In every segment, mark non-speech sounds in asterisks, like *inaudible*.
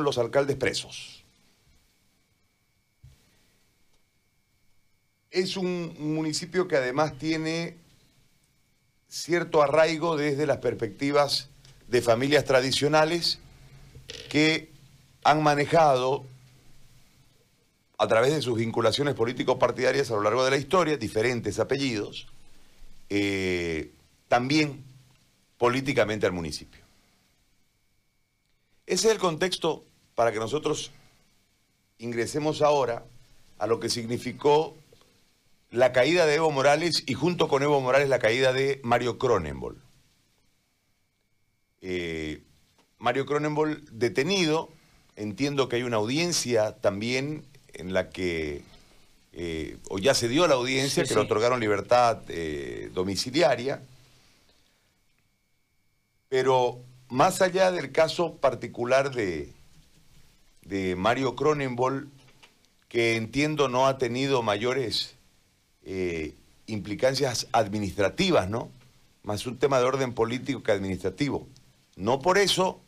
los alcaldes presos. Es un municipio que además tiene cierto arraigo desde las perspectivas de familias tradicionales que han manejado a través de sus vinculaciones político-partidarias a lo largo de la historia, diferentes apellidos, eh, también políticamente al municipio. Ese es el contexto para que nosotros ingresemos ahora a lo que significó la caída de Evo Morales y junto con Evo Morales la caída de Mario Cronenbol. Eh, Mario Cronenbol detenido, entiendo que hay una audiencia también en la que, eh, o ya se dio la audiencia, que le otorgaron libertad eh, domiciliaria, pero más allá del caso particular de, de Mario Cronenbol, que entiendo no ha tenido mayores eh, implicancias administrativas, ¿no? Más un tema de orden político que administrativo. No por eso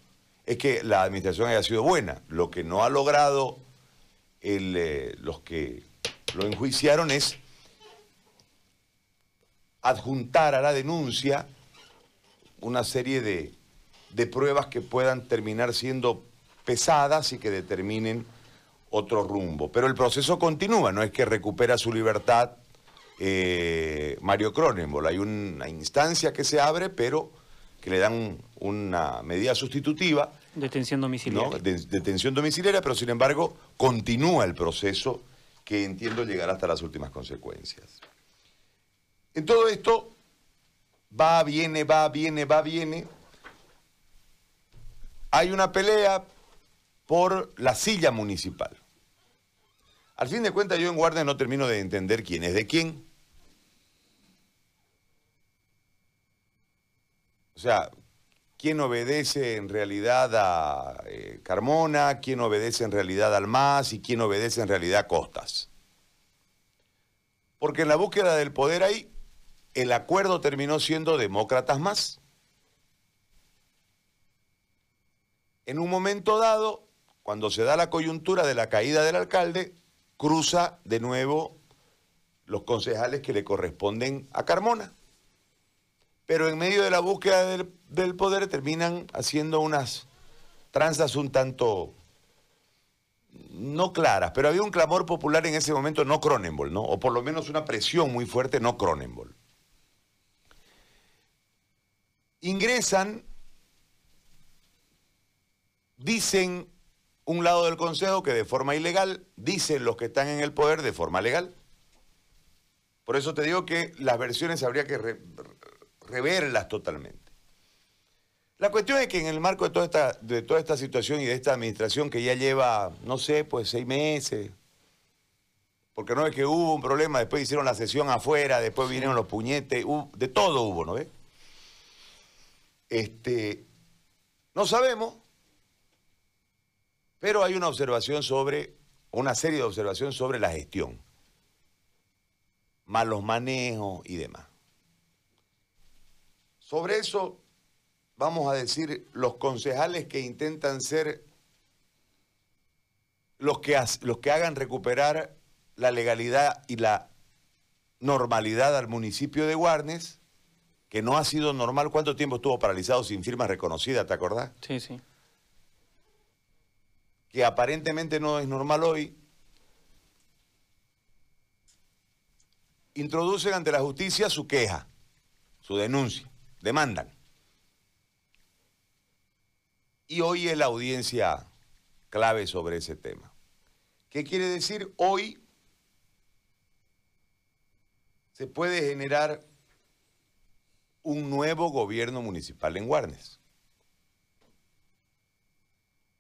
es que la administración haya sido buena. Lo que no ha logrado eh, los que lo enjuiciaron es adjuntar a la denuncia una serie de, de pruebas que puedan terminar siendo pesadas y que determinen otro rumbo. Pero el proceso continúa, no es que recupera su libertad eh, Mario Cronenbol. Hay una instancia que se abre, pero que le dan una medida sustitutiva. Detención domiciliaria. detención domiciliaria, pero sin embargo continúa el proceso que entiendo llegará hasta las últimas consecuencias. En todo esto, va, viene, va, viene, va, viene hay una pelea por la silla municipal. Al fin de cuentas, yo en Guardia no termino de entender quién es de quién. O sea, quién obedece en realidad a eh, Carmona, quién obedece en realidad al MAS y quién obedece en realidad a Costas. Porque en la búsqueda del poder ahí, el acuerdo terminó siendo demócratas más. En un momento dado, cuando se da la coyuntura de la caída del alcalde, cruza de nuevo los concejales que le corresponden a Carmona. Pero en medio de la búsqueda del, poder terminan haciendo unas tranzas un tanto no claras, pero había un clamor popular en ese momento no Cronenbol, ¿no? O por lo menos una presión muy fuerte no Cronenbol. Ingresan Dicen un lado del Consejo que de forma ilegal, dicen los que están en el poder de forma legal. Por eso te digo que las versiones habría que reverlas totalmente. La cuestión es que en el marco de toda, esta, de toda esta situación y de esta administración que ya lleva, no sé, pues seis meses, porque no es que hubo un problema, después hicieron la sesión afuera, después vinieron los puñetes, de todo hubo, ¿no ves? Este, no sabemos, pero hay una observación sobre, una serie de observaciones sobre la gestión, malos manejos y demás. Sobre eso vamos a decir los concejales que intentan ser los que, los que hagan recuperar la legalidad y la normalidad al municipio de Guarnes, que no ha sido normal. ¿Cuánto tiempo estuvo paralizado sin firma reconocida, te acordás? Sí, sí que aparentemente no es normal hoy, introducen ante la justicia su queja, su denuncia, demandan. Y hoy es la audiencia clave sobre ese tema. ¿Qué quiere decir? Hoy se puede generar un nuevo gobierno municipal en Guarnes.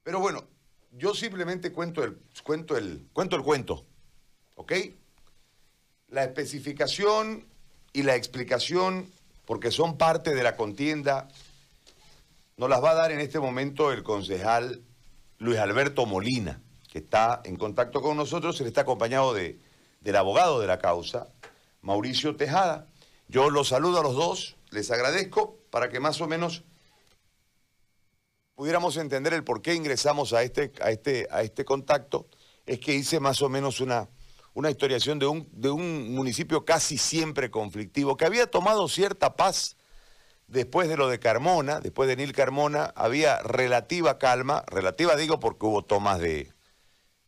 Pero bueno, yo simplemente cuento el, cuento el, cuento el cuento, ¿ok? La especificación y la explicación, porque son parte de la contienda, nos las va a dar en este momento el concejal Luis Alberto Molina, que está en contacto con nosotros, él está acompañado de, del abogado de la causa, Mauricio Tejada. Yo los saludo a los dos, les agradezco para que más o menos pudiéramos entender el por qué ingresamos a este, a este, a este contacto, es que hice más o menos una, una historiación de un, de un municipio casi siempre conflictivo, que había tomado cierta paz después de lo de Carmona, después de Nil Carmona, había relativa calma, relativa digo porque hubo tomas de,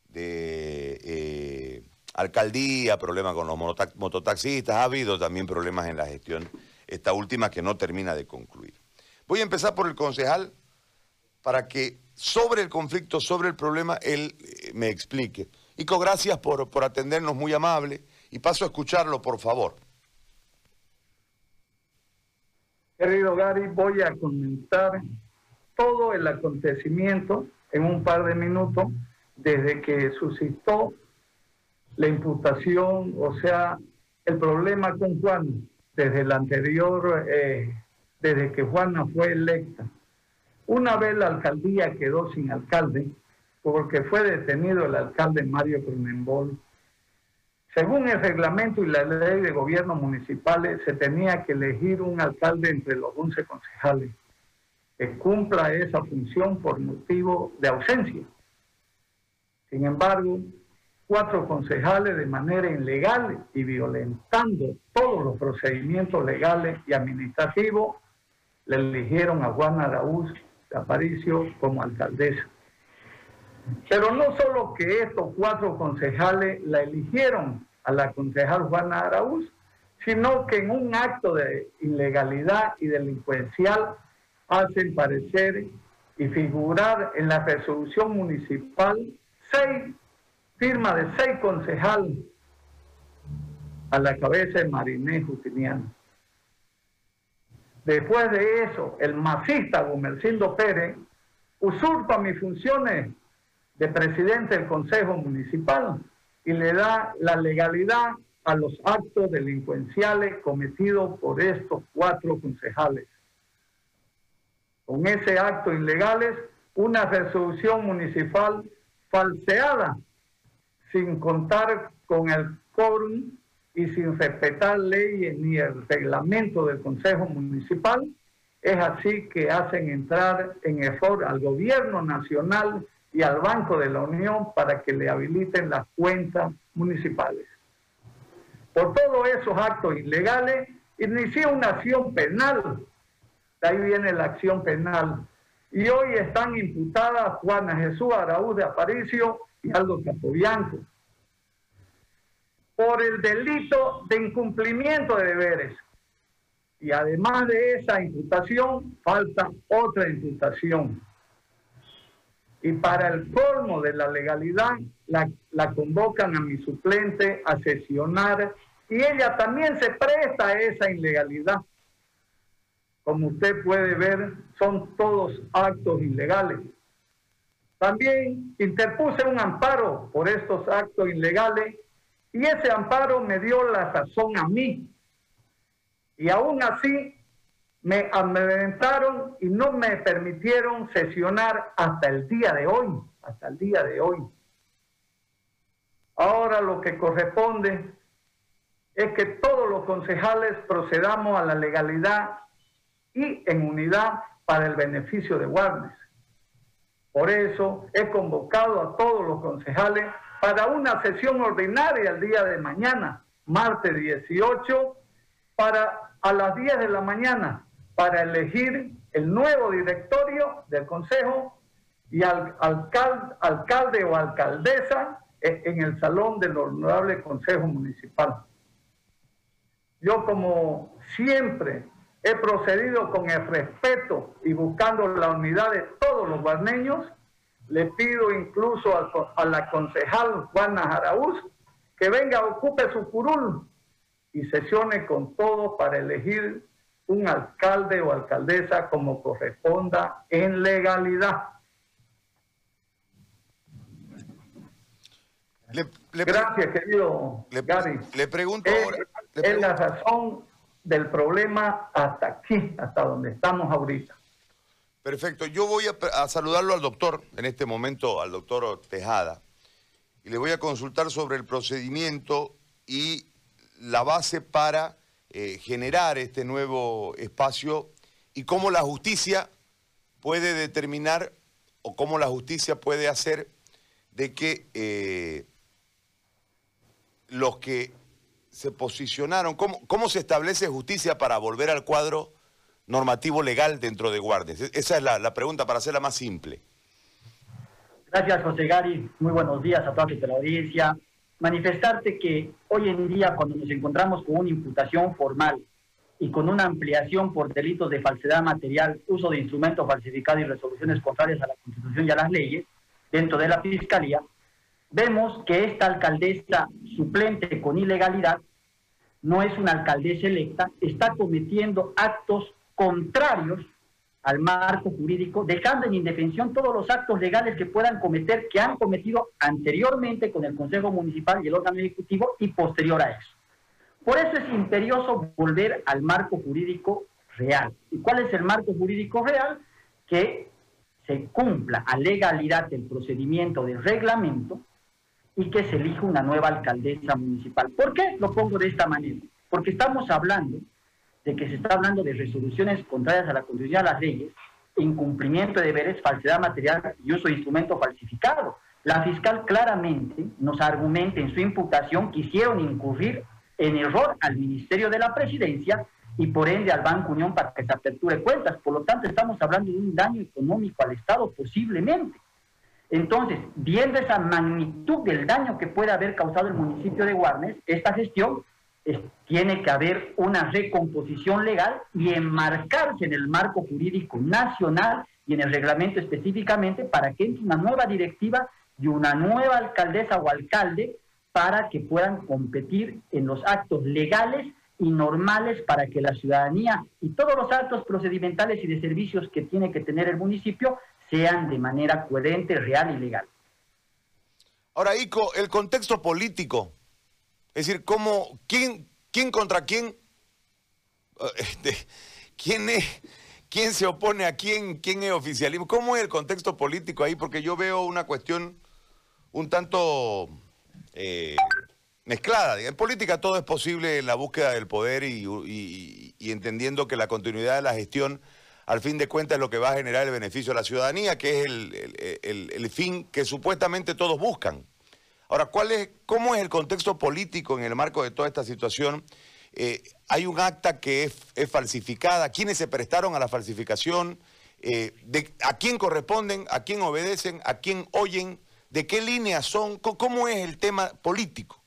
de eh, alcaldía, problemas con los mototaxistas, ha habido también problemas en la gestión, esta última que no termina de concluir. Voy a empezar por el concejal para que sobre el conflicto, sobre el problema, él eh, me explique. Ico, gracias por, por atendernos, muy amable, y paso a escucharlo, por favor. Querido Gary, voy a comentar todo el acontecimiento en un par de minutos desde que suscitó la imputación, o sea, el problema con Juan, desde el anterior, eh, desde que Juana fue electa. Una vez la alcaldía quedó sin alcalde, porque fue detenido el alcalde Mario Cronenbol. Según el reglamento y la ley de gobierno municipales, se tenía que elegir un alcalde entre los 11 concejales que cumpla esa función por motivo de ausencia. Sin embargo, cuatro concejales de manera ilegal y violentando todos los procedimientos legales y administrativos, le eligieron a Juan Araúz Aparicio como alcaldesa. Pero no solo que estos cuatro concejales la eligieron a la concejal Juana Araúz, sino que en un acto de ilegalidad y delincuencial hacen parecer y figurar en la resolución municipal seis firmas de seis concejales a la cabeza de Marinés Justiniano. Después de eso, el masista Gumercindo Pérez usurpa mis funciones de presidente del Consejo Municipal y le da la legalidad a los actos delincuenciales cometidos por estos cuatro concejales. Con ese acto ilegales, una resolución municipal falseada, sin contar con el quórum y sin respetar leyes ni el reglamento del Consejo Municipal, es así que hacen entrar en error al gobierno nacional y al Banco de la Unión para que le habiliten las cuentas municipales. Por todos esos actos ilegales, inició una acción penal. De ahí viene la acción penal. Y hoy están imputadas Juana Jesús Araúz de Aparicio y Aldo Capobianco por el delito de incumplimiento de deberes. Y además de esa imputación, falta otra imputación y para el colmo de la legalidad la, convocan a mi suplente a sesionar y ella también se presta a esa ilegalidad. Como usted puede ver, son todos actos ilegales. También interpuse un amparo por estos actos ilegales y ese amparo me dio la razón a mí. Y aún así me amedrentaron y no me permitieron sesionar hasta el día de hoy, hasta el día de hoy. Ahora lo que corresponde es que todos los concejales procedamos a la legalidad y en unidad para el beneficio de Guarnes. Por eso he convocado a todos los concejales para una sesión ordinaria el día de mañana, martes 18, para a las 10 de la mañana, para elegir el nuevo directorio del Consejo y al alcalde, alcalde o alcaldesa en el salón del honorable Consejo Municipal. Yo como siempre he procedido con el respeto y buscando la unidad de todos los barneños, le pido incluso a, la concejal Juana Jaraúz que venga, ocupe su curul y sesione con todos para elegir un alcalde o alcaldesa como corresponda en legalidad. Gracias, querido le, Gary. Le pregunto es, ahora. es la razón del problema hasta aquí, hasta donde estamos ahorita. Perfecto. Yo voy a, saludarlo al doctor, en este momento al doctor Tejada, y le voy a consultar sobre el procedimiento y la base para eh, generar este nuevo espacio y cómo la justicia puede determinar o cómo la justicia puede hacer de que eh, los que se posicionaron, ¿cómo, ¿cómo, se establece justicia para volver al cuadro normativo legal dentro de Guardes? E-, esa es la, pregunta para hacerla más simple. Gracias, José Gary. Muy buenos días a toda la audiencia. Manifestarte que hoy en día, cuando nos encontramos con una imputación formal y con una ampliación por delitos de falsedad material, uso de instrumentos falsificados y resoluciones contrarias a la Constitución y a las leyes dentro de la Fiscalía, vemos que esta alcaldesa suplente con ilegalidad no es una alcaldesa electa, está cometiendo actos contrarios al marco jurídico, dejando en indefensión todos los actos legales que puedan cometer, que han cometido anteriormente con el Consejo Municipal y el órgano ejecutivo y posterior a eso. Por eso es imperioso volver al marco jurídico real. ¿Y cuál es el marco jurídico real? Que se cumpla a legalidad el procedimiento del reglamento y que se elija una nueva alcaldesa municipal. ¿Por qué lo pongo de esta manera? Porque estamos hablando de que se está hablando de resoluciones contrarias a la Constitución y a las leyes, incumplimiento de deberes, falsedad material y uso de instrumento falsificado. La fiscal claramente nos argumenta en su imputación que hicieron incurrir en error al Ministerio de la Presidencia y por ende al Banco Unión para que se aperture cuentas. Por lo tanto, estamos hablando de un daño económico al Estado posiblemente. Entonces, viendo esa magnitud del daño que puede haber causado el municipio de Guarnes, esta gestión tiene que haber una recomposición legal y enmarcarse en el marco jurídico nacional y en el reglamento específicamente para que entre una nueva directiva y una nueva alcaldesa o alcalde para que puedan competir en los actos legales y normales para que la ciudadanía y todos los actos procedimentales y de servicios que tiene que tener el municipio sean de manera coherente, real y legal. Ahora, Ico, el contexto político, es decir, cómo, quién, quién contra quién, eh, este, quién es, quién se opone a quién, quién es oficialismo, cómo es el contexto político ahí, porque yo veo una cuestión un tanto eh, mezclada. En política todo es posible en la búsqueda del poder y, entendiendo que la continuidad de la gestión, al fin de cuentas, es lo que va a generar el beneficio a la ciudadanía, que es el, fin que supuestamente todos buscan. Ahora, ¿cuál es, ¿cómo es el contexto político en el marco de toda esta situación? Eh, hay un acta que es, falsificada. ¿Quiénes se prestaron a la falsificación? Eh, ¿A quién corresponden? ¿A quién obedecen? ¿A quién oyen? ¿De qué líneas son? ¿Cómo es el tema político?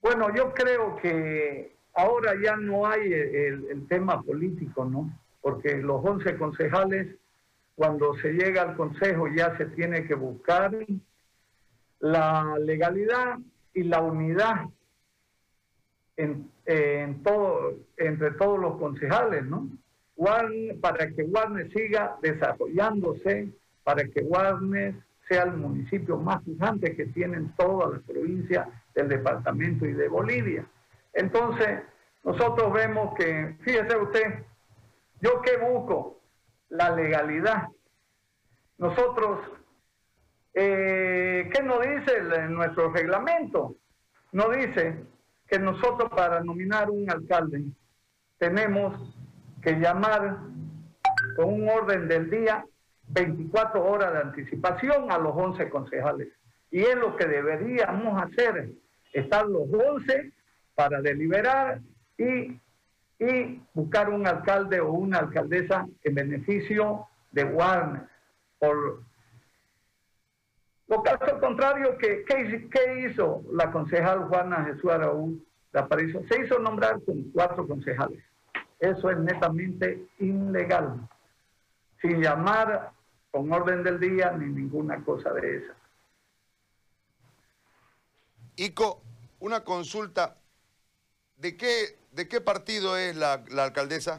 Bueno, yo creo que ahora ya no hay el, tema político, ¿no? Porque los 11 concejales, cuando se llega al consejo, ya se tiene que buscar la legalidad y la unidad en, todo, entre todos los concejales, ¿no? para que Warner siga desarrollándose para que Guarnes sea el municipio más gigante que tienen todas las provincias del departamento y de Bolivia. Entonces, nosotros vemos que, fíjese usted, yo qué busco la legalidad. Nosotros, eh, ¿qué nos dice nuestro reglamento? Nos dice que nosotros para nominar un alcalde tenemos que llamar con un orden del día 24 horas de anticipación a los 11 concejales. Y es lo que deberíamos hacer, estar los 11 para deliberar y, y buscar un alcalde o una alcaldesa en beneficio de Warner. Por lo caso contrario, ¿qué, qué, hizo la concejal Juana Jesús Araúz de Aparicio? Se hizo nombrar con cuatro concejales. Eso es netamente ilegal. Sin llamar con orden del día ni ninguna cosa de esa. Ico, una consulta. ¿De qué, de qué partido es la, la alcaldesa?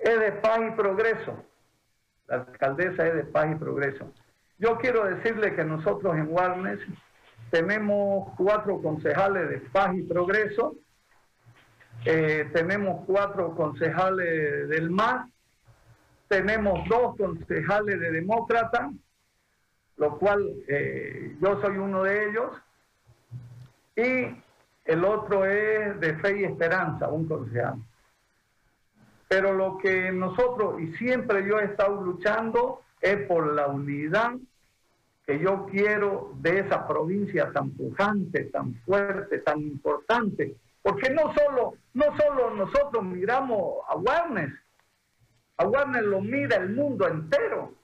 Es de Paz y Progreso. La alcaldesa es de Paz y Progreso. Yo quiero decirle que nosotros en Warnes tenemos cuatro concejales de Paz y Progreso, eh, tenemos cuatro concejales del MAS tenemos dos concejales de demócrata, lo cual eh, yo soy uno de ellos, y el otro es de Fe y Esperanza, un concejal. Pero lo que nosotros, y siempre yo he estado luchando, es por la unidad que yo quiero de esa provincia tan pujante, tan fuerte, tan importante. Porque no solo, no solo nosotros miramos a Warnes, a Warnes lo mira el mundo entero.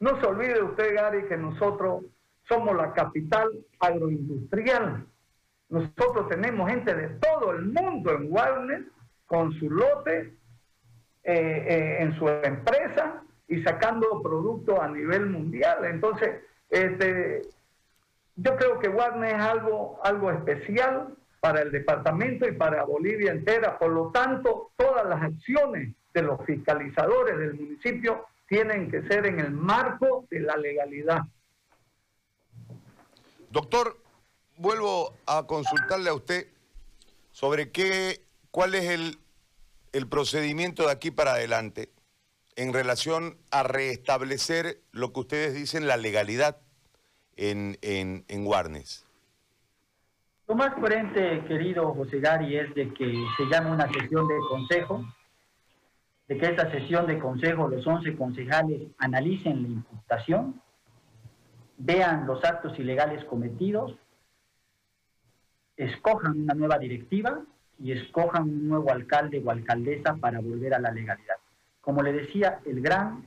No se olvide usted, Gary, que nosotros somos la capital agroindustrial. Nosotros tenemos gente de todo el mundo en Warnes con su lote, eh, eh, en su empresa y sacando productos a nivel mundial. Entonces, este, yo creo que Warner es algo, algo especial para el departamento y para Bolivia entera. Por lo tanto, todas las acciones de los fiscalizadores del municipio tienen que ser en el marco de la legalidad. Doctor, vuelvo a consultarle a usted sobre qué, cuál es el, el procedimiento de aquí para adelante en relación a restablecer lo que ustedes dicen la legalidad en, en, en Warnes? Lo más coherente, querido José Gary, es de que se llame una sesión de consejo, de que esta sesión de consejo los 11 concejales analicen la imputación, vean los actos ilegales cometidos, escojan una nueva directiva y escojan un nuevo alcalde o alcaldesa para volver a la legalidad. Como le decía, el gran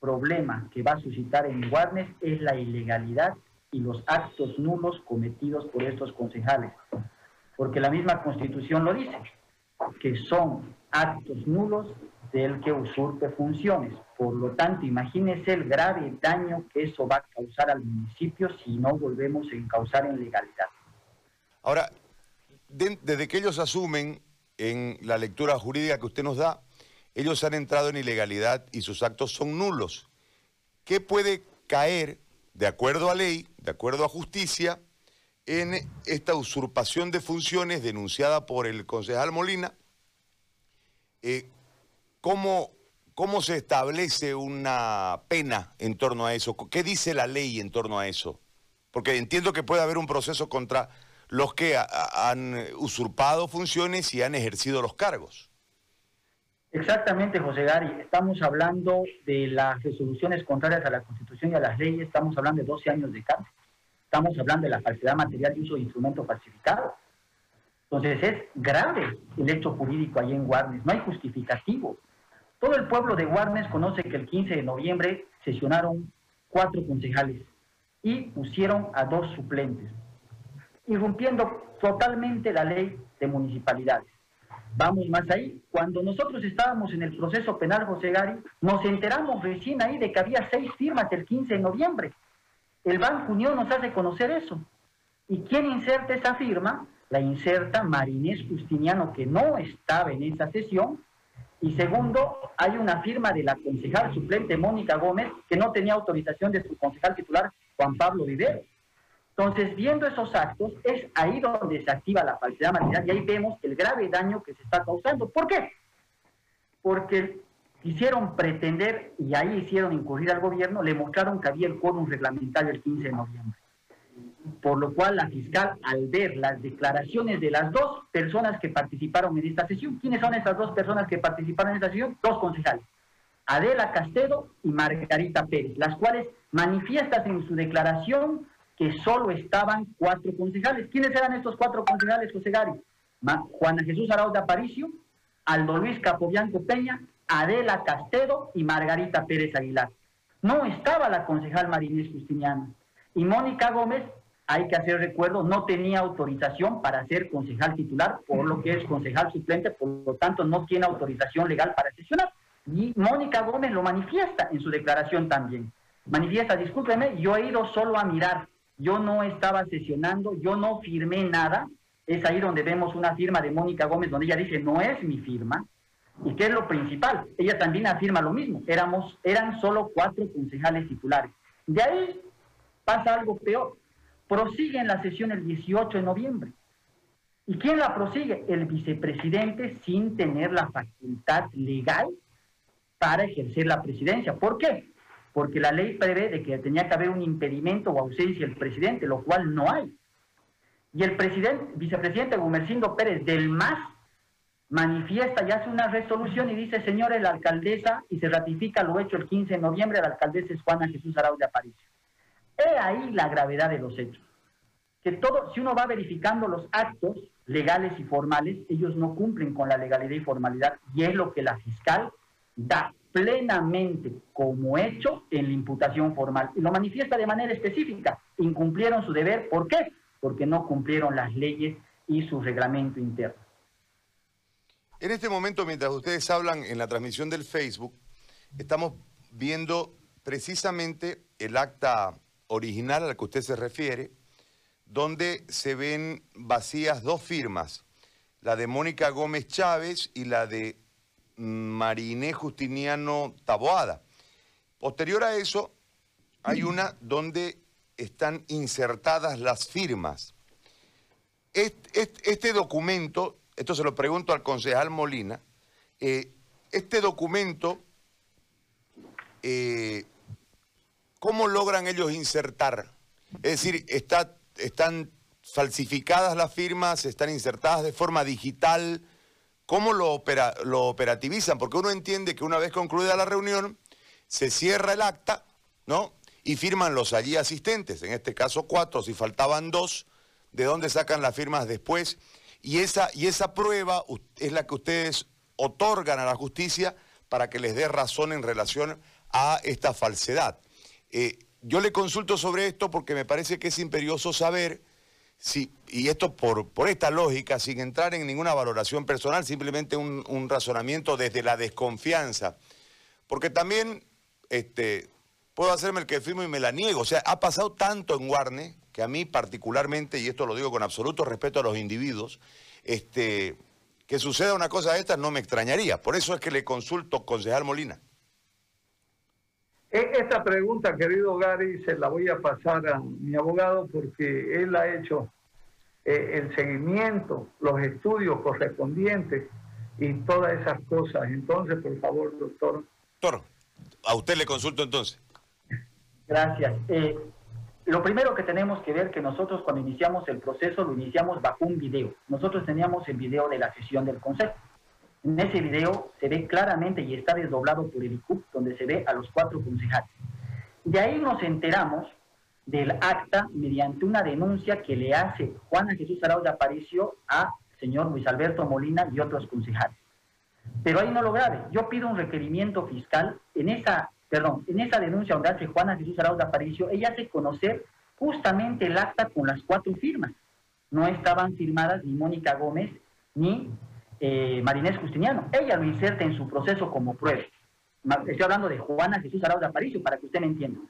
problema que va a suscitar en Guarnes es la ilegalidad y los actos nulos cometidos por estos concejales. Porque la misma constitución lo dice, que son actos nulos del que usurpe funciones. Por lo tanto, imagínese el grave daño que eso va a causar al municipio si no volvemos a encauzar en legalidad. Ahora, desde que ellos asumen en la lectura jurídica que usted nos da, ellos han entrado en ilegalidad y sus actos son nulos. ¿Qué puede caer, de acuerdo a ley, de acuerdo a justicia, en esta usurpación de funciones denunciada por el concejal Molina? Eh, ¿cómo, ¿Cómo se establece una pena en torno a eso? ¿Qué dice la ley en torno a eso? Porque entiendo que puede haber un proceso contra los que han usurpado funciones y han ejercido los cargos. Exactamente, José Gary. Estamos hablando de las resoluciones contrarias a la Constitución y a las leyes. Estamos hablando de 12 años de cárcel. Estamos hablando de la falsedad material y uso de instrumentos falsificados. Entonces es grave el hecho jurídico ahí en Guarnes. No hay justificativo. Todo el pueblo de Guarnes conoce que el 15 de noviembre sesionaron cuatro concejales y pusieron a dos suplentes irrumpiendo totalmente la ley de municipalidades. Vamos más ahí. Cuando nosotros estábamos en el proceso penal, José Gari, nos enteramos recién ahí de que había seis firmas el 15 de noviembre. El Banco Unión nos hace conocer eso. ¿Y quién inserta esa firma? La inserta Marinés Justiniano, que no estaba en esa sesión. Y segundo, hay una firma de la concejal suplente Mónica Gómez, que no tenía autorización de su concejal titular Juan Pablo Vivero. Entonces, viendo esos actos, es ahí donde se activa la falsedad material y ahí vemos el grave daño que se está causando. ¿Por qué? Porque quisieron pretender, y ahí hicieron incurrir al gobierno, le mostraron que había el quórum reglamentario el 15 de noviembre. Por lo cual la fiscal, al ver las declaraciones de las dos personas que participaron en esta sesión, ¿quiénes son esas dos personas que participaron en esta sesión? Dos concejales, Adela Castedo y Margarita Pérez, las cuales manifiestan en su declaración que solo estaban cuatro concejales. ¿Quiénes eran estos cuatro concejales, José Gari? Juana Jesús Arauz de Aparicio, Aldo Luis Capobianco Peña, Adela Castedo y Margarita Pérez Aguilar. No estaba la concejal Marinés Justiniano. Y Mónica Gómez, hay que hacer recuerdo, no tenía autorización para ser concejal titular, por lo que es concejal suplente, por lo tanto no tiene autorización legal para sesionar. Y Mónica Gómez lo manifiesta en su declaración también. Manifiesta, discúlpeme, yo he ido solo a mirar, yo no estaba sesionando, yo no firmé nada. Es ahí donde vemos una firma de Mónica Gómez donde ella dice, no es mi firma. ¿Y qué es lo principal? Ella también afirma lo mismo. Éramos, eran solo cuatro concejales titulares. De ahí pasa algo peor. Prosigue en la sesión el 18 de noviembre. ¿Y quién la prosigue? El vicepresidente sin tener la facultad legal para ejercer la presidencia. ¿Por qué? Porque la ley prevé de que tenía que haber un impedimento o ausencia del presidente, lo cual no hay. Y el presidente, vicepresidente Gumercindo Pérez del MAS manifiesta y hace una resolución y dice, señores, la alcaldesa, y se ratifica lo hecho el 15 de noviembre, la alcaldesa es Juana Jesús Arauz de Aparicio. He ahí la gravedad de los hechos. Que todo, si uno va verificando los actos legales y formales, ellos no cumplen con la legalidad y formalidad, y es lo que la fiscal da plenamente como hecho en la imputación formal. Y lo manifiesta de manera específica. Incumplieron su deber. ¿Por qué? Porque no cumplieron las leyes y su reglamento interno. En este momento, mientras ustedes hablan en la transmisión del Facebook, estamos viendo precisamente el acta original al que usted se refiere, donde se ven vacías dos firmas, la de Mónica Gómez Chávez y la de Mariné Justiniano Taboada. Posterior a eso, hay una donde están insertadas las firmas. Este, documento esto se lo pregunto al concejal Molina, eh, este documento, eh, ¿cómo logran ellos insertar? Es decir, están falsificadas las firmas, están insertadas de forma digital, ¿cómo lo, lo operativizan? Porque uno entiende que una vez concluida la reunión, se cierra el acta, ¿no? Y firman los allí asistentes, en este caso cuatro, si faltaban dos, ¿de dónde sacan las firmas después? Y esa, y esa prueba es la que ustedes otorgan a la justicia para que les dé razón en relación a esta falsedad. Eh, yo le consulto sobre esto porque me parece que es imperioso saber si, y esto por, por esta lógica, sin entrar en ninguna valoración personal, simplemente un, razonamiento desde la desconfianza. Porque también este, puedo hacerme el que firmo y me la niego. O sea, ha pasado tanto en Guarne que a mí particularmente, y esto lo digo con absoluto respeto a los individuos, este, que suceda una cosa de estas no me extrañaría. Por eso es que le consulto, concejal Molina. E, esta pregunta, querido Gary, se la voy a pasar a mi abogado porque él ha hecho eh, el seguimiento, los estudios correspondientes y todas esas cosas. Entonces, por favor, doctor. Doctor, a usted le consulto entonces. Gracias. Eh, lo primero que tenemos que ver que nosotros cuando iniciamos el proceso lo iniciamos bajo un video. Nosotros teníamos el video de la sesión del Consejo. En ese video se ve claramente y está desdoblado por el ICUP, donde se ve a los cuatro concejales. De ahí nos enteramos del acta mediante una denuncia que le hace Juana Jesús Arauz de Aparicio a señor Luis Alberto Molina y otros concejales. Pero ahí no lo grave. Yo pido un requerimiento fiscal en esa perdón, en esa denuncia donde hace Juana Jesús Arauz de Aparicio, ella hace conocer justamente el acta con las cuatro firmas. No estaban firmadas ni Mónica Gómez ni eh, Marinés Justiniano. Ella lo inserta en su proceso como prueba. Estoy hablando de Juana Jesús Arauz de Aparicio para que usted me entienda.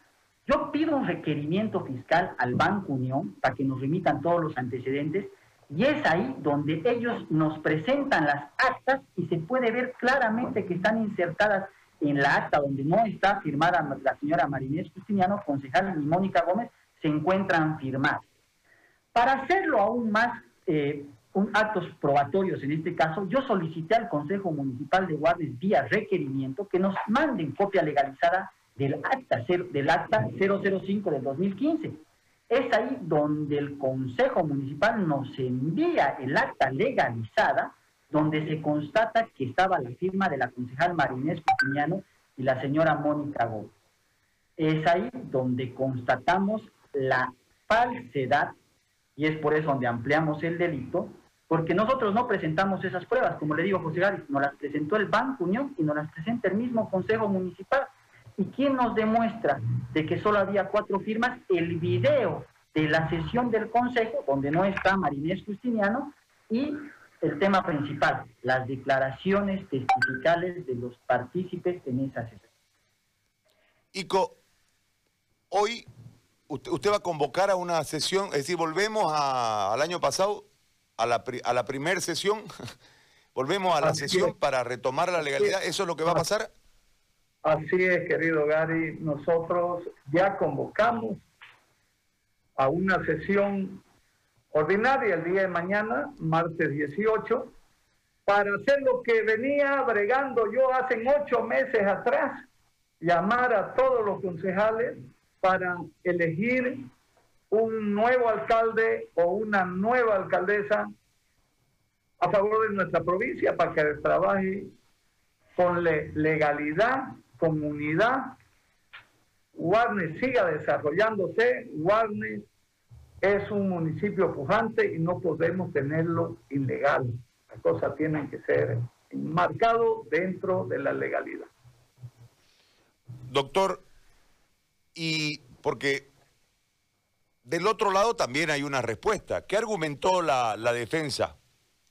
Yo pido un requerimiento fiscal al Banco Unión para que nos remitan todos los antecedentes y es ahí donde ellos nos presentan las actas y se puede ver claramente que están insertadas en la acta donde no está firmada la señora Marinés Justiniano, concejal y Mónica Gómez, se encuentran firmadas. Para hacerlo aún más, eh, un, actos probatorios en este caso, yo solicité al Consejo Municipal de Guarnes vía requerimiento que nos manden copia legalizada del acta, del acta 005 del 2015. Es ahí donde el Consejo Municipal nos envía el acta legalizada donde se constata que estaba la firma de la concejal Marinés Cutiñano y la señora Mónica Gómez. Es ahí donde constatamos la falsedad y es por eso donde ampliamos el delito, porque nosotros no presentamos esas pruebas, como le digo José Gary, nos las presentó el Banco Unión y nos las presenta el mismo Consejo Municipal. ¿Y quién nos demuestra de que solo había cuatro firmas? El video de la sesión del Consejo, donde no está Marinés Justiniano, y el tema principal, las declaraciones testificales de los partícipes en esa sesión. Ico, hoy usted, va a convocar a una sesión, es decir, volvemos al año pasado, a la, a la primera sesión, *laughs* volvemos a la sesión para retomar la legalidad, ¿eso es lo que va a pasar? Así es, querido Gary, nosotros ya convocamos a una sesión ordinaria el día de mañana, martes 18, para hacer lo que venía bregando yo hace ocho meses atrás, llamar a todos los concejales para elegir un nuevo alcalde o una nueva alcaldesa a favor de nuestra provincia para que trabaje con legalidad, comunidad. Siga desarrollándose. Warnes es un municipio pujante y no podemos tenerlo ilegal. Las cosas tienen que ser marcado dentro de la legalidad. Doctor, y porque del otro lado también hay una respuesta. ¿Qué argumentó la, defensa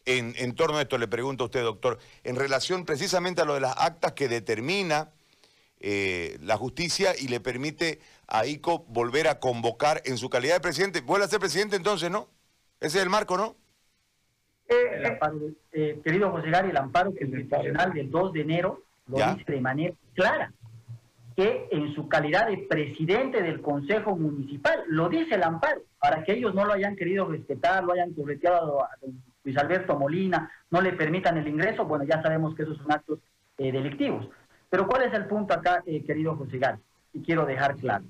en, en, torno a esto? Le pregunto a usted, doctor, en relación precisamente a lo de las actas que determina eh, la justicia y le permite a ICO volver a convocar en su calidad de presidente. ¿Vuelve a ser presidente entonces, no? Ese es el marco, ¿no? Eh, eh, querido José Gary, el amparo constitucional del 2 de enero lo dice de manera clara, que en su calidad de presidente del Consejo Municipal, lo dice el amparo, para que ellos no lo hayan querido respetar, lo hayan correteado a Luis Alberto Molina, no le permitan el ingreso, bueno, ya sabemos que esos son actos eh, delictivos. Pero ¿cuál es el punto acá, querido José Gary? Y quiero dejar claro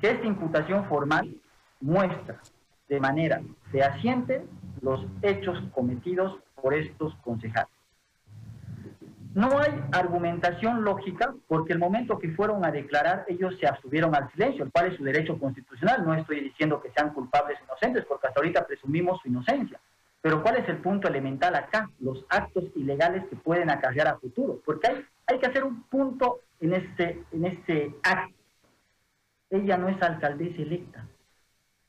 que esta imputación formal muestra de manera fehaciente los hechos cometidos por estos concejales. No hay argumentación lógica porque el momento que fueron a declarar ellos se abstuvieron al silencio, el cual es su derecho constitucional. No estoy diciendo que sean culpables o inocentes porque hasta ahorita presumimos su inocencia. Pero ¿cuál es el punto elemental acá? Los actos ilegales que pueden acarrear a futuro. Porque hay, hay que hacer un punto en este, en este acto. Ella no es alcaldesa electa,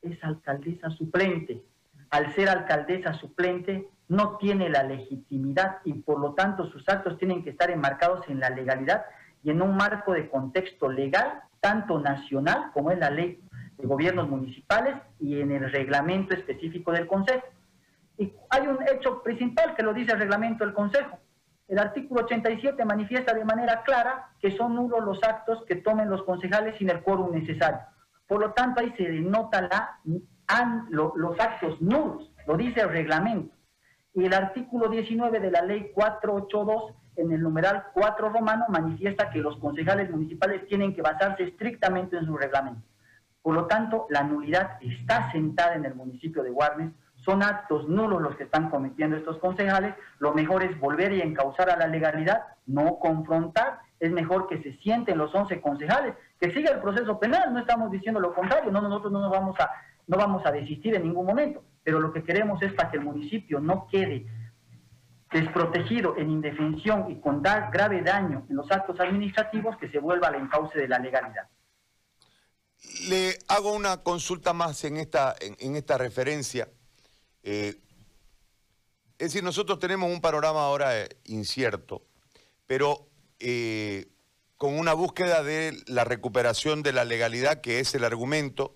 es alcaldesa suplente. Al ser alcaldesa suplente, no tiene la legitimidad y por lo tanto sus actos tienen que estar enmarcados en la legalidad y en un marco de contexto legal, tanto nacional como en la ley de gobiernos municipales y en el reglamento específico del Consejo. Y hay un hecho principal que lo dice el reglamento del Consejo. El artículo 87 manifiesta de manera clara que son nulos los actos que tomen los concejales sin el quórum necesario. Por lo tanto, ahí se denota la, los actos nulos, lo dice el reglamento. Y el artículo 19 de la ley 482, en el numeral 4 romano, manifiesta que los concejales municipales tienen que basarse estrictamente en su reglamento. Por lo tanto, la nulidad está sentada en el municipio de Guarnes. Son actos nulos los que están cometiendo estos concejales. Lo mejor es volver y encauzar a la legalidad, no confrontar. Es mejor que se sienten los 11 concejales que siga el proceso penal, no estamos diciendo lo contrario, no, nosotros no nos vamos a, no vamos a desistir en ningún momento, pero lo que queremos es para que el municipio no quede desprotegido en indefensión y con dar grave daño en los actos administrativos que se vuelva al encauce de la legalidad. Le hago una consulta más en esta, en, esta referencia. Eh, es decir, nosotros tenemos un panorama ahora eh, incierto, pero eh, con una búsqueda de la recuperación de la legalidad, que es el argumento.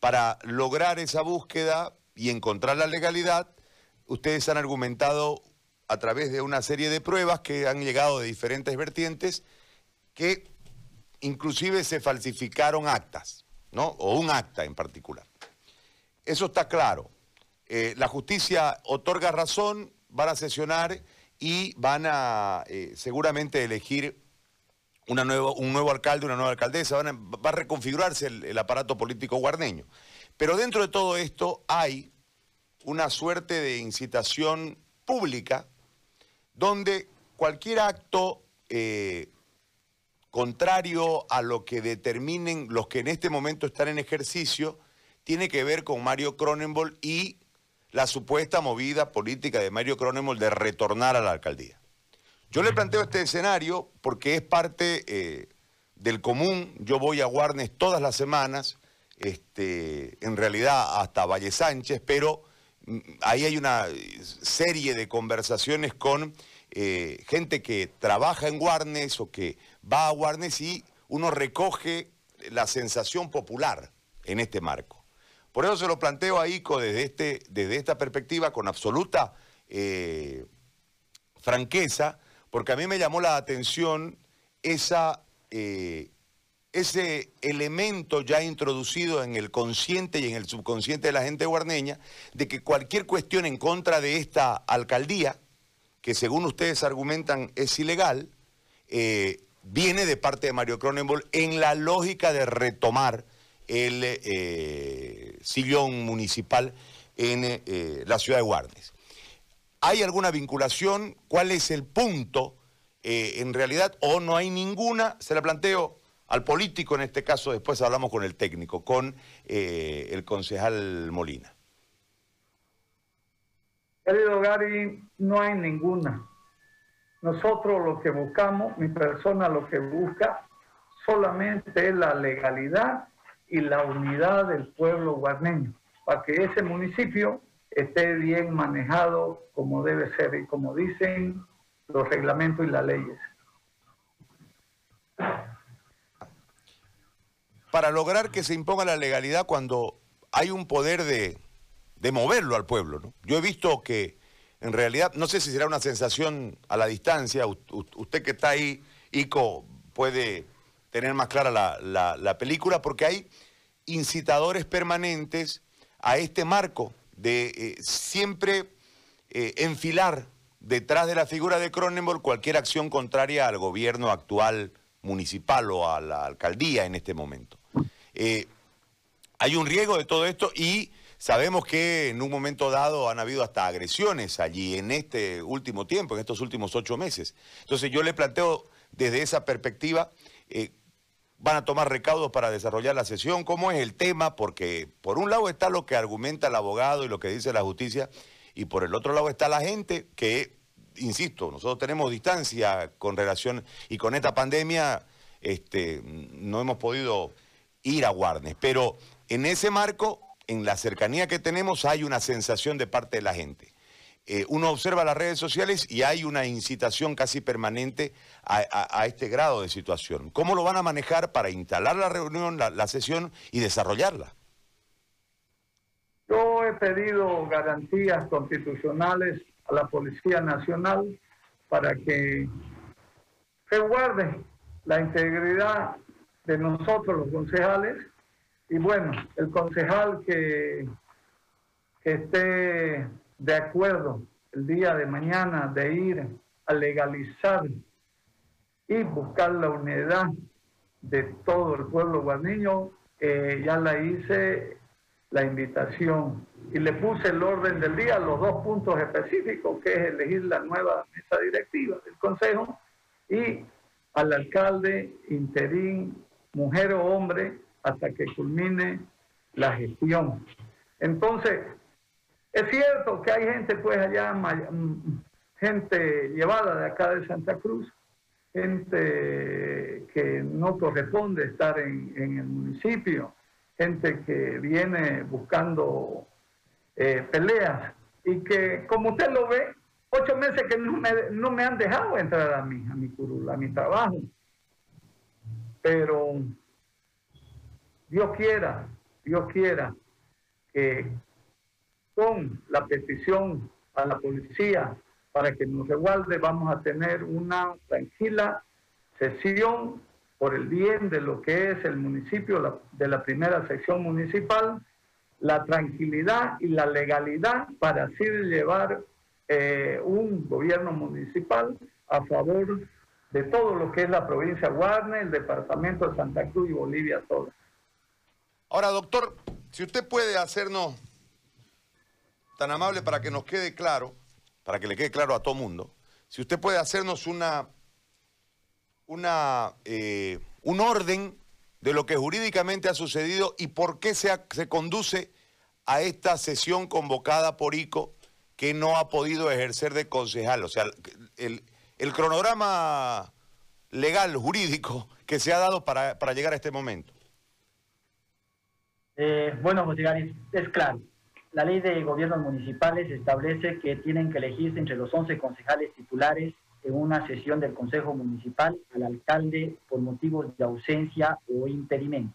Para lograr esa búsqueda y encontrar la legalidad, ustedes han argumentado a través de una serie de pruebas que han llegado de diferentes vertientes, que inclusive se falsificaron actas, ¿no? O un acta en particular. Eso está claro. Eh, la justicia otorga razón, van a sesionar y van a eh, seguramente elegir una un nuevo alcalde, una nueva alcaldesa, va a reconfigurarse el, aparato político guarneño. Pero dentro de todo esto hay una suerte de incitación pública donde cualquier acto eh, contrario a lo que determinen los que en este momento están en ejercicio tiene que ver con Mario Cronenbol y la supuesta movida política de Mario Cronenbol de retornar a la alcaldía. Yo le planteo este escenario porque es parte eh, del común. Yo voy a Guarnes todas las semanas, este, en realidad hasta Valle Sánchez, pero mm, ahí hay una serie de conversaciones con eh, gente que trabaja en Guarnes o que va a Guarnes y uno recoge la sensación popular en este marco. Por eso se lo planteo a ICO desde, este, desde esta perspectiva con absoluta eh, franqueza, porque a mí me llamó la atención eh, ese elemento ya introducido en el consciente y en el subconsciente de la gente guarneña, de que cualquier cuestión en contra de esta alcaldía, que según ustedes argumentan es ilegal, eh, viene de parte de Mario Cronenbol en la lógica de retomar el eh, sillón municipal en la ciudad de Guarnes. ¿Hay alguna vinculación? ¿Cuál es el punto eh, en realidad? ¿O no hay ninguna? Se la planteo al político en este caso, después hablamos con el técnico, con eh, el concejal Molina. Querido Gary, no hay ninguna. Nosotros lo que buscamos, mi persona lo que busca solamente es la legalidad y la unidad del pueblo guarneño, para que ese municipio esté bien manejado como debe ser y como dicen los reglamentos y las leyes. Para lograr que se imponga la legalidad cuando hay un poder de, de moverlo al pueblo. ¿no? Yo he visto que en realidad, no sé si será una sensación a la distancia, usted que está ahí, Ico, puede tener más clara la, película, porque hay incitadores permanentes a este marco de eh, siempre eh, enfilar detrás de la figura de Cronenberg cualquier acción contraria al gobierno actual municipal o a la alcaldía en este momento. Eh, hay un riesgo de todo esto y Sabemos que en un momento dado han habido hasta agresiones allí en este último tiempo, en estos últimos ocho meses. Entonces yo le planteo desde esa perspectiva, van a tomar recaudos para desarrollar la sesión, cómo es el tema, porque por un lado está lo que argumenta el abogado y lo que dice la justicia, y por el otro lado está la gente que, insisto, nosotros tenemos distancia con relación, y con esta pandemia este, no hemos podido ir a Guarnes, pero en ese marco en la cercanía que tenemos hay una sensación de parte de la gente. Eh, uno observa las redes sociales y hay una incitación casi permanente a, este grado de situación. ¿Cómo lo van a manejar para instalar la reunión, la, sesión y desarrollarla? Yo he pedido garantías constitucionales a la Policía Nacional para que resguarde la integridad de nosotros los concejales y bueno, el concejal que, esté de acuerdo el día de mañana de ir a legalizar y buscar la unidad de todo el pueblo guarniño, ya la hice la invitación y le puse el orden del día, los dos puntos específicos, que es elegir la nueva mesa directiva del Consejo y al alcalde interín, mujer o hombre, hasta que culmine la gestión. Entonces, es cierto que hay gente pues allá, mm, gente llevada de acá de Santa Cruz, gente que no corresponde estar en, el municipio, gente que viene buscando eh, peleas y que, como usted lo ve, ocho meses que no me, han dejado entrar a mí, a mi a mi trabajo. Pero Dios quiera, Dios quiera que con la petición a la policía para que nos reguarde vamos a tener una tranquila sesión por el bien de lo que es el municipio, de la primera sección municipal, la tranquilidad y la legalidad para así llevar eh, un gobierno municipal a favor de todo lo que es la provincia de Guarne, el departamento de Santa Cruz y Bolivia toda. Ahora, doctor, si usted puede hacernos tan amable para que nos quede claro, para que le quede claro a todo mundo, si usted puede hacernos una, una, eh, un orden de lo que jurídicamente ha sucedido y por qué se, se conduce a esta sesión convocada por ICO que no ha podido ejercer de concejal. O sea, el, el cronograma legal, jurídico que se ha dado para, para llegar a este momento. Eh, bueno, José Gary, es claro. La ley de gobiernos municipales establece que tienen que elegirse entre los 11 concejales titulares en una sesión del Consejo Municipal al alcalde por motivos de ausencia o impedimento.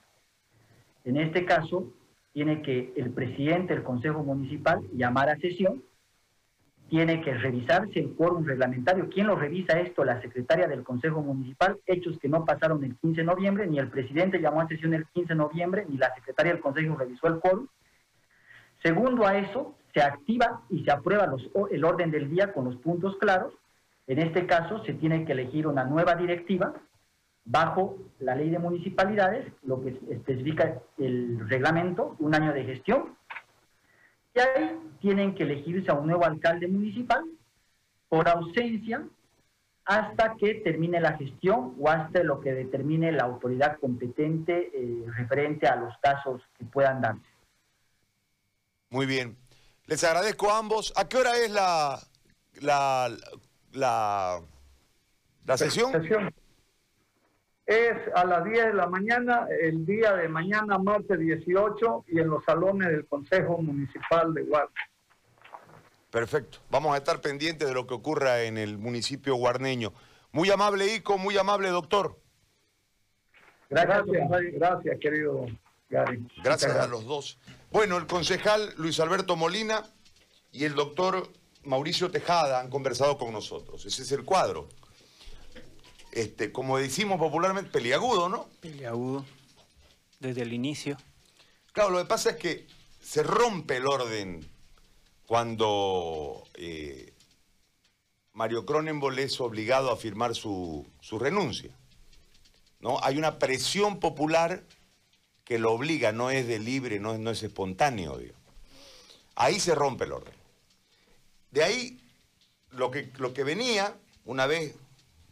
En este caso, tiene que el presidente del Consejo Municipal llamar a sesión tiene que revisarse el quórum reglamentario. ¿Quién lo revisa esto? La secretaria del Consejo Municipal, hechos que no pasaron el 15 de noviembre, ni el presidente llamó a sesión el 15 de noviembre, ni la secretaria del Consejo revisó el quórum. Segundo a eso, se activa y se aprueba el orden del día con los puntos claros. En este caso, se tiene que elegir una nueva directiva bajo la ley de municipalidades, lo que especifica el reglamento, un año de gestión, y ahí tienen que elegirse a un nuevo alcalde municipal por ausencia hasta que termine la gestión o hasta lo que determine la autoridad competente eh, referente a los casos que puedan darse. Muy bien. Les agradezco a ambos. ¿A qué hora es la, la, la, la sesión? sesión? Es a las 10 de la mañana, el día de mañana, martes 18, y en los salones del Consejo Municipal de Guardia. Perfecto. Vamos a estar pendientes de lo que ocurra en el municipio guarneño. Muy amable, Ico, muy amable, doctor. Gracias, gracias, querido Gary. Gracias a los dos. Bueno, el concejal Luis Alberto Molina y el doctor Mauricio Tejada han conversado con nosotros. Ese es el cuadro. Este, como decimos popularmente, peliagudo, ¿no? Peliagudo, desde el inicio. Claro, lo que pasa es que se rompe el orden cuando eh, Mario Cronenbol es obligado a firmar su, renuncia. ¿no? Hay una presión popular que lo obliga, no es de libre, no, no es espontáneo. Ahí se rompe el orden. De ahí lo que, lo que venía, una vez